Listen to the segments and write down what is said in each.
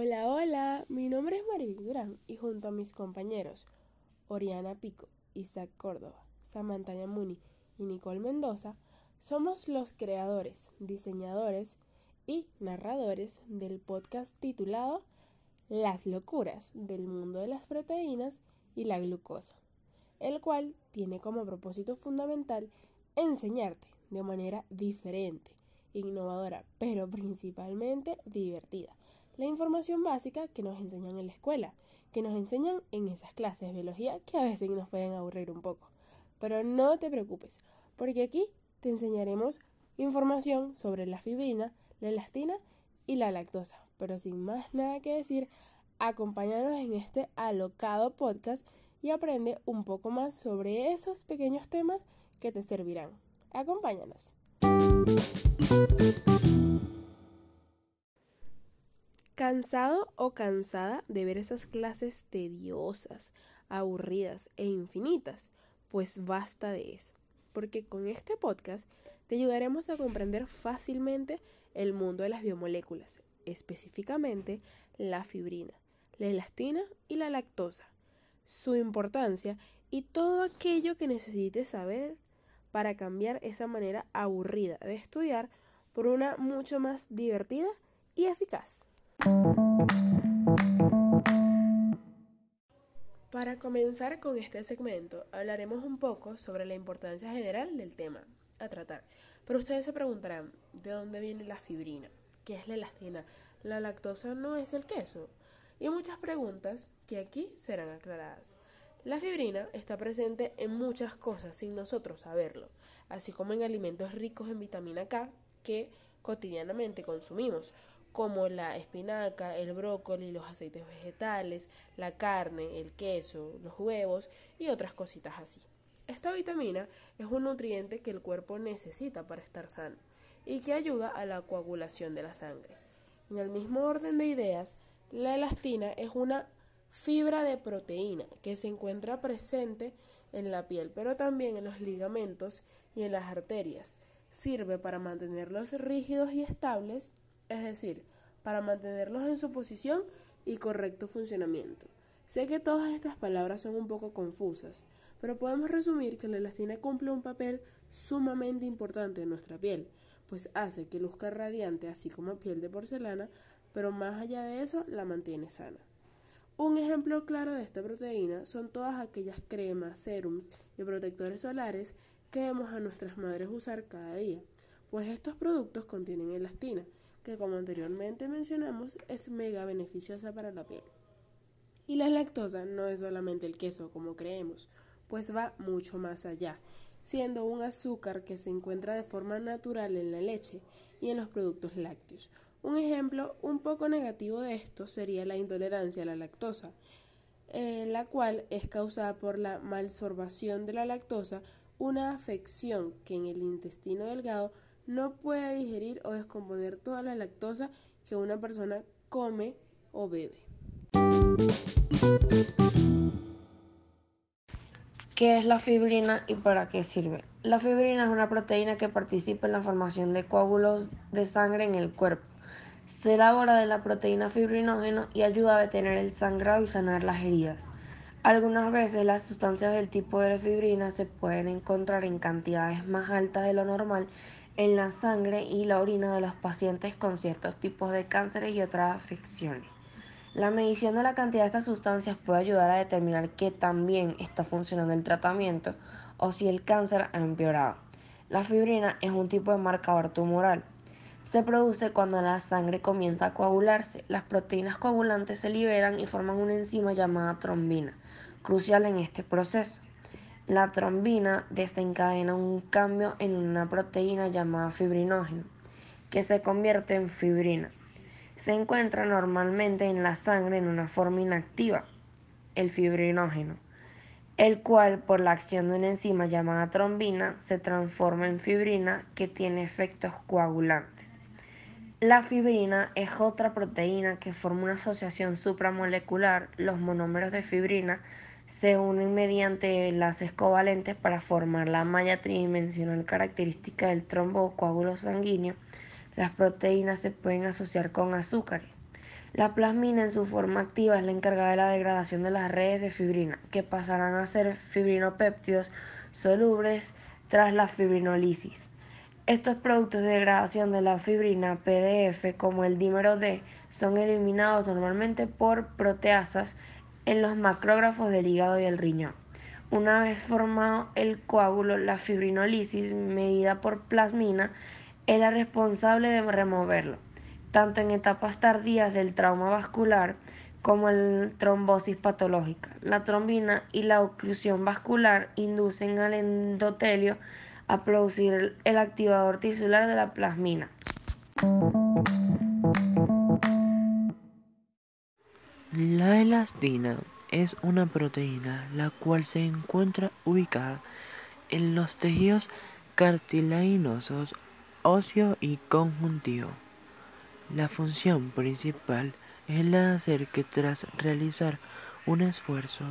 Hola, hola, mi nombre es Maribel Durán y junto a mis compañeros Oriana Pico, Isaac Córdoba, Samantha Yamuni y Nicole Mendoza, somos los creadores, diseñadores y narradores del podcast titulado Las locuras del mundo de las proteínas y la glucosa, el cual tiene como propósito fundamental enseñarte de manera diferente, innovadora, pero principalmente divertida la información básica que nos enseñan en la escuela, que nos enseñan en esas clases de biología que a veces nos pueden aburrir un poco. Pero no te preocupes, porque aquí te enseñaremos información sobre la fibrina, la elastina y la lactosa. Pero sin más nada que decir, acompáñanos en este alocado podcast y aprende un poco más sobre esos pequeños temas que te servirán. Acompáñanos. ¿Cansado o cansada de ver esas clases tediosas, aburridas e infinitas? Pues basta de eso, porque con este podcast te ayudaremos a comprender fácilmente el mundo de las biomoléculas, específicamente la fibrina, la elastina y la lactosa, su importancia y todo aquello que necesites saber para cambiar esa manera aburrida de estudiar por una mucho más divertida y eficaz. Para comenzar con este segmento, hablaremos un poco sobre la importancia general del tema a tratar. Pero ustedes se preguntarán, ¿de dónde viene la fibrina? ¿Qué es la elastina? ¿La lactosa no es el queso? Y muchas preguntas que aquí serán aclaradas. La fibrina está presente en muchas cosas sin nosotros saberlo, así como en alimentos ricos en vitamina K que cotidianamente consumimos, como la espinaca, el brócoli, los aceites vegetales, la carne, el queso, los huevos y otras cositas así. Esta vitamina es un nutriente que el cuerpo necesita para estar sano y que ayuda a la coagulación de la sangre. En el mismo orden de ideas, la elastina es una fibra de proteína que se encuentra presente en la piel, pero también en los ligamentos y en las arterias. Sirve para mantenerlos rígidos y estables es decir, para mantenerlos en su posición y correcto funcionamiento. Sé que todas estas palabras son un poco confusas, pero podemos resumir que la elastina cumple un papel sumamente importante en nuestra piel, pues hace que luzca radiante así como piel de porcelana, pero más allá de eso la mantiene sana. Un ejemplo claro de esta proteína son todas aquellas cremas, serums y protectores solares que vemos a nuestras madres usar cada día, pues estos productos contienen elastina, que como anteriormente mencionamos es mega beneficiosa para la piel. Y la lactosa no es solamente el queso como creemos, pues va mucho más allá, siendo un azúcar que se encuentra de forma natural en la leche y en los productos lácteos. Un ejemplo un poco negativo de esto sería la intolerancia a la lactosa, eh, la cual es causada por la malsorbación de la lactosa, una afección que en el intestino delgado no puede digerir o descomponer toda la lactosa que una persona come o bebe. ¿Qué es la fibrina y para qué sirve? La fibrina es una proteína que participa en la formación de coágulos de sangre en el cuerpo. Se elabora de la proteína fibrinógeno y ayuda a detener el sangrado y sanar las heridas. Algunas veces las sustancias del tipo de fibrina se pueden encontrar en cantidades más altas de lo normal en la sangre y la orina de los pacientes con ciertos tipos de cánceres y otras afecciones. La medición de la cantidad de estas sustancias puede ayudar a determinar qué tan bien está funcionando el tratamiento o si el cáncer ha empeorado. La fibrina es un tipo de marcador tumoral. Se produce cuando la sangre comienza a coagularse. Las proteínas coagulantes se liberan y forman una enzima llamada trombina, crucial en este proceso. La trombina desencadena un cambio en una proteína llamada fibrinógeno, que se convierte en fibrina. Se encuentra normalmente en la sangre en una forma inactiva, el fibrinógeno, el cual por la acción de una enzima llamada trombina se transforma en fibrina que tiene efectos coagulantes. La fibrina es otra proteína que forma una asociación supramolecular, los monómeros de fibrina, se unen mediante enlaces covalentes para formar la malla tridimensional característica del trombo o coágulo sanguíneo. Las proteínas se pueden asociar con azúcares. La plasmina en su forma activa es la encargada de la degradación de las redes de fibrina, que pasarán a ser fibrinopéptidos solubles tras la fibrinolisis. Estos productos de degradación de la fibrina PDF, como el dímero D, son eliminados normalmente por proteasas en los macrógrafos del hígado y el riñón. Una vez formado el coágulo, la fibrinolisis, medida por plasmina, es la responsable de removerlo, tanto en etapas tardías del trauma vascular como en trombosis patológica. La trombina y la oclusión vascular inducen al endotelio a producir el activador tisular de la plasmina. La elastina es una proteína la cual se encuentra ubicada en los tejidos cartilaginosos, óseo y conjuntivo. La función principal es la de hacer que tras realizar un esfuerzo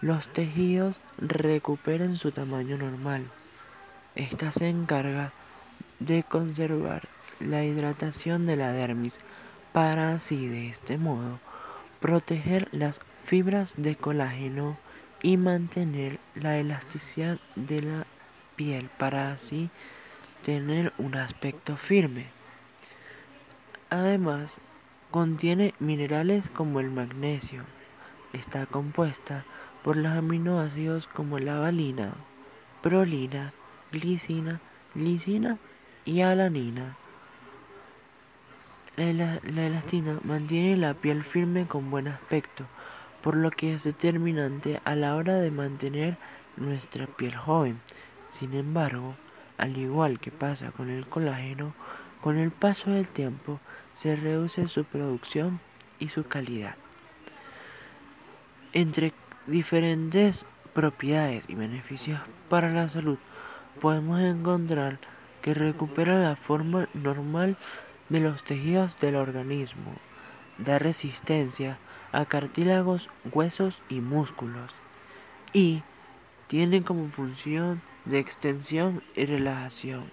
los tejidos recuperen su tamaño normal. Esta se encarga de conservar la hidratación de la dermis para así de este modo proteger las fibras de colágeno y mantener la elasticidad de la piel para así tener un aspecto firme. Además, contiene minerales como el magnesio. Está compuesta por los aminoácidos como la valina, prolina, glicina, lisina y alanina. La, elastina mantiene la piel firme con buen aspecto, por lo que es determinante a la hora de mantener nuestra piel joven. Sin embargo, al igual que pasa con el colágeno, con el paso del tiempo se reduce su producción y su calidad. Entre diferentes propiedades y beneficios para la salud podemos encontrar que recupera la forma normal de los tejidos del organismo, da resistencia a cartílagos, huesos y músculos y tiene como función de extensión y relajación.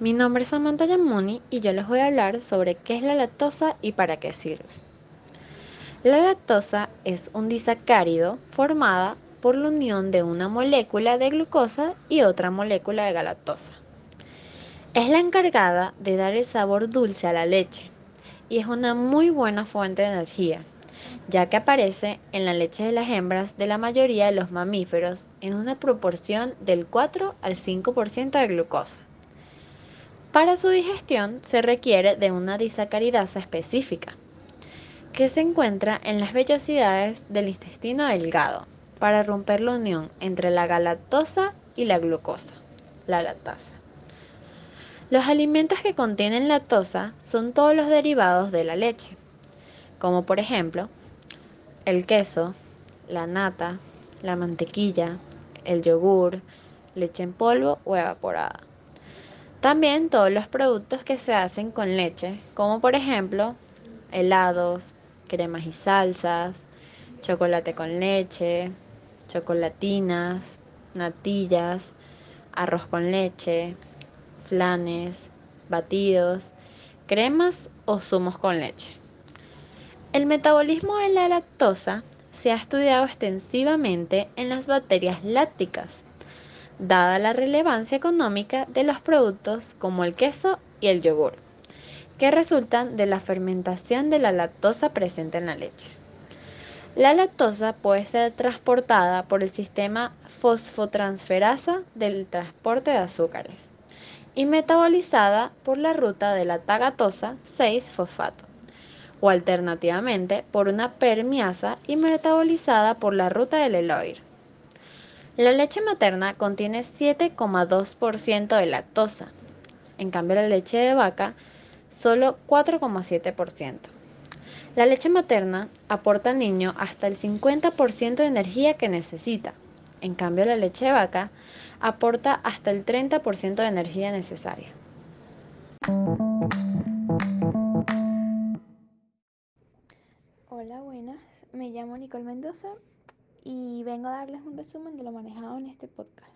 Mi nombre es Samantha Yamuni y yo les voy a hablar sobre qué es la lactosa y para qué sirve. La lactosa es un disacárido formada por la unión de una molécula de glucosa y otra molécula de galactosa. Es la encargada de dar el sabor dulce a la leche y es una muy buena fuente de energía, ya que aparece en la leche de las hembras de la mayoría de los mamíferos en una proporción del 4 al 5% de glucosa. Para su digestión se requiere de una disacaridasa específica, que se encuentra en las vellosidades del intestino delgado para romper la unión entre la galactosa y la glucosa, la lactasa. Los alimentos que contienen lactosa son todos los derivados de la leche, como por ejemplo el queso, la nata, la mantequilla, el yogur, leche en polvo o evaporada. También todos los productos que se hacen con leche, como por ejemplo helados, cremas y salsas, chocolate con leche, chocolatinas, natillas, arroz con leche, flanes, batidos, cremas o zumos con leche. El metabolismo de la lactosa se ha estudiado extensivamente en las bacterias lácticas, dada la relevancia económica de los productos como el queso y el yogur, que resultan de la fermentación de la lactosa presente en la leche. La lactosa puede ser transportada por el sistema fosfotransferasa del transporte de azúcares y metabolizada por la ruta de la tagatosa 6-fosfato o alternativamente por una permiasa y metabolizada por la ruta del Eloir. La leche materna contiene 7,2% de lactosa, en cambio la leche de vaca solo 4,7%. La leche materna aporta al niño hasta el 50% de energía que necesita. En cambio, la leche vaca aporta hasta el 30% de energía necesaria. Hola, buenas. Me llamo Nicole Mendoza y vengo a darles un resumen de lo manejado en este podcast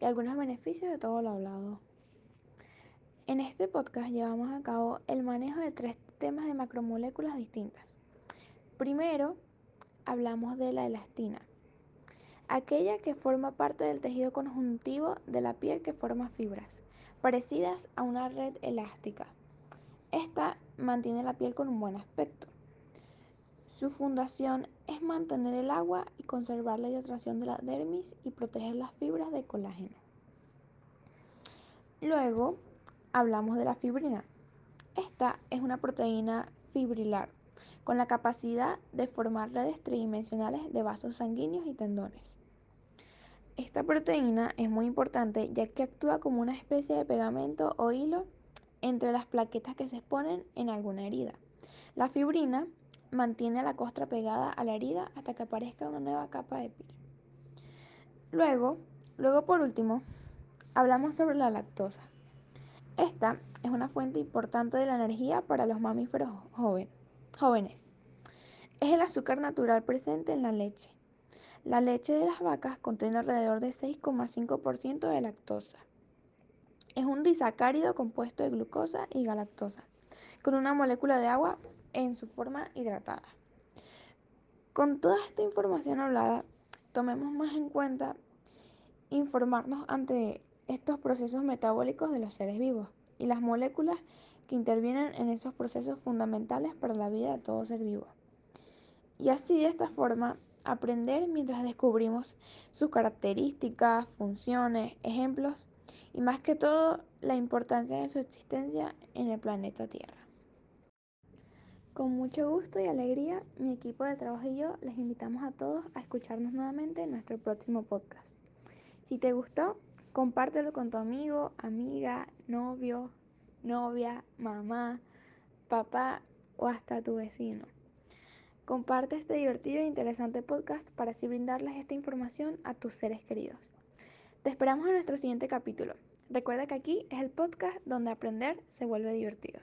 y algunos beneficios de todo lo hablado. En este podcast llevamos a cabo el manejo de tres temas de macromoléculas distintas. Primero, hablamos de la elastina, aquella que forma parte del tejido conjuntivo de la piel que forma fibras, parecidas a una red elástica. Esta mantiene la piel con un buen aspecto. Su fundación es mantener el agua y conservar la hidratación de la dermis y proteger las fibras de colágeno. Luego hablamos de la fibrina. Esta es una proteína fibrilar con la capacidad de formar redes tridimensionales de vasos sanguíneos y tendones. Esta proteína es muy importante ya que actúa como una especie de pegamento o hilo entre las plaquetas que se exponen en alguna herida. La fibrina mantiene la costra pegada a la herida hasta que aparezca una nueva capa de piel. Luego, luego por último, hablamos sobre la lactosa. Es una fuente importante de la energía para los mamíferos jóvenes. Es el azúcar natural presente en la leche. La leche de las vacas contiene alrededor de 6,5% de lactosa. Es un disacárido compuesto de glucosa y galactosa, con una molécula de agua en su forma hidratada. Con toda esta información hablada, tomemos más en cuenta informarnos ante estos procesos metabólicos de los seres vivos y las moléculas que intervienen en esos procesos fundamentales para la vida de todo ser vivo. Y así de esta forma aprender mientras descubrimos sus características, funciones, ejemplos y más que todo la importancia de su existencia en el planeta Tierra. Con mucho gusto y alegría, mi equipo de trabajo y yo les invitamos a todos a escucharnos nuevamente en nuestro próximo podcast. Si te gustó, compártelo con tu amigo, amiga, novio, novia, mamá, papá o hasta tu vecino. Comparte este divertido e interesante podcast para así brindarles esta información a tus seres queridos. Te esperamos en nuestro siguiente capítulo. Recuerda que aquí es el podcast donde aprender se vuelve divertido.